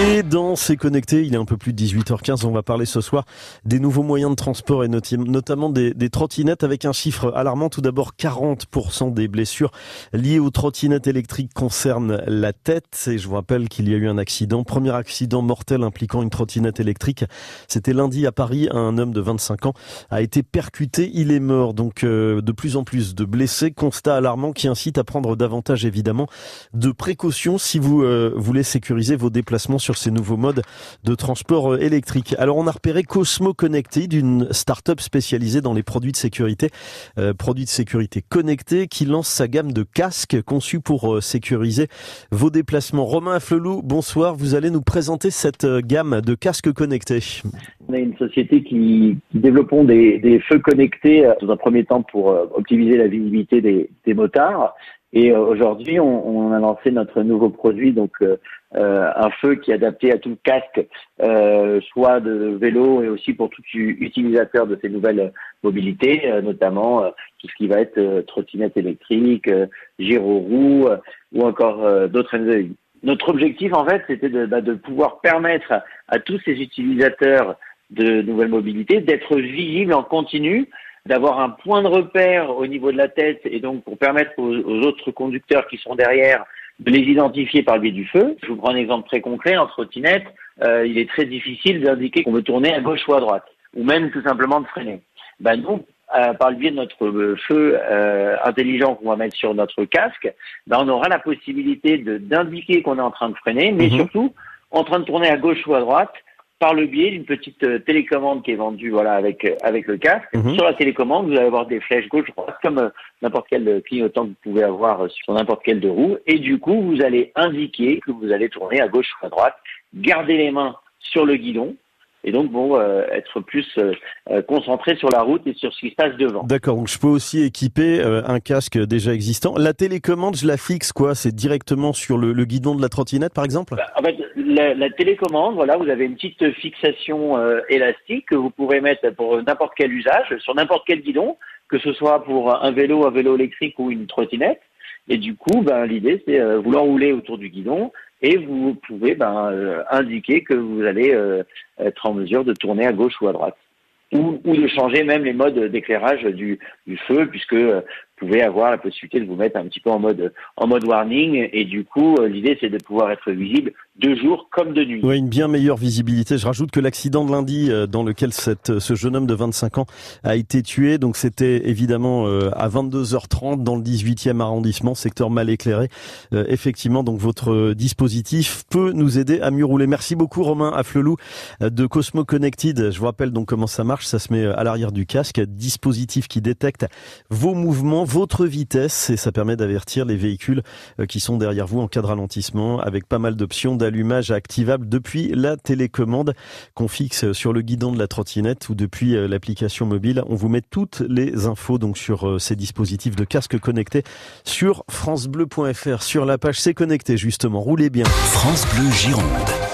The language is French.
Et dans C'est connecté, il est un peu plus de 18h15, on va parler ce soir des nouveaux moyens de transport et notamment des, trottinettes avec un chiffre alarmant. Tout d'abord, 40% des blessures liées aux trottinettes électriques concernent la tête. Et je vous rappelle qu'il y a eu un accident, premier accident mortel impliquant une trottinette électrique. C'était lundi à Paris, un homme de 25 ans a été percuté, il est mort. Donc euh, de plus en plus de blessés, constat alarmant qui incite à prendre davantage évidemment de précautions si vous euh, voulez sécuriser vos déplacements sur ces nouveaux modes de transport euh, électrique. Alors on a repéré Cosmo Connected, une start-up spécialisée dans les produits de sécurité, euh, produits de sécurité connectés, qui lance sa gamme de casques conçus pour euh, sécuriser vos déplacements. Romain Afflelou, bonsoir. Vous allez nous présenter cette gamme de casques connectés. On est une société qui, qui développons des, feux connectés dans un premier temps pour optimiser la visibilité des, des motards et euh, aujourd'hui, on, on, a lancé notre nouveau produit, donc euh, euh, un feu qui est adapté à tout casque, euh, soit de vélo et aussi pour tout utilisateur de ces nouvelles mobilités, notamment tout ce qui va être trottinette électrique, gyro-roue ou encore d'autres Notre objectif, en fait, c'était de, bah, de pouvoir permettre à tous ces utilisateurs de nouvelles mobilités d'être visibles en continu d'avoir un point de repère au niveau de la tête et donc pour permettre aux, autres conducteurs qui sont derrière de les identifier par le biais du feu. Je vous prends un exemple très concret. En trottinette, euh, il est très difficile d'indiquer qu'on veut tourner à gauche ou à droite, ou même tout simplement de freiner. Ben nous, euh, par le biais de notre euh, feu intelligent qu'on va mettre sur notre casque, ben on aura la possibilité d'indiquer qu'on est en train de freiner, mais mhm. surtout en train de tourner à gauche ou à droite par le biais d'une petite euh, télécommande qui est vendue voilà avec euh, avec le casque. Mhm. Sur la télécommande, vous allez avoir des flèches gauche droite comme euh, n'importe quel clignotant que vous pouvez avoir sur n'importe quel deux roues et du coup, vous allez indiquer que vous allez tourner à gauche ou à droite, garder les mains sur le guidon et donc bon euh, être plus euh, euh, concentré sur la route et sur ce qui se passe devant. D'accord, donc je peux aussi équiper un casque déjà existant. La télécommande, je la fixe quoi? C'est directement sur le, guidon de la trottinette par exemple? Bah, En fait, la, télécommande, voilà, vous avez une petite fixation élastique que vous pourrez mettre pour n'importe quel usage, sur n'importe quel guidon, que ce soit pour un vélo, un vélo électrique ou une trottinette. Et du coup, ben, l'idée, c'est vous l'enroulez autour du guidon et vous pouvez ben, euh, indiquer que vous allez euh, être en mesure de tourner à gauche ou à droite. Ou, ou de changer même les modes d'éclairage du, du, feu, puisque euh, pouvez avoir la possibilité de vous mettre un petit peu en mode en mode warning et du coup euh, l'idée c'est de pouvoir être visible de jour comme de nuit. Oui, une bien meilleure visibilité. Je rajoute que l'accident de lundi euh, dans lequel cette, ce jeune homme de 25 ans a été tué, donc c'était évidemment euh, à 22h30 dans le 18e arrondissement, secteur mal éclairé. effectivement, donc votre dispositif peut nous aider à mieux rouler. Merci beaucoup Romain Afflelou de Cosmo Connected. Je vous rappelle donc comment ça marche. Ça se met à l'arrière du casque, dispositif qui détecte vos mouvements votre vitesse et ça permet d'avertir les véhicules euh, qui sont derrière vous en cas de ralentissement avec pas mal d'options d'allumage activable depuis la télécommande qu'on fixe sur le guidon de la trottinette ou depuis euh, l'application mobile. On vous met toutes les infos donc sur euh, ces dispositifs de casque connectés sur francebleu.fr sur la page C'est connecté justement. Roulez bien. France Bleu Gironde.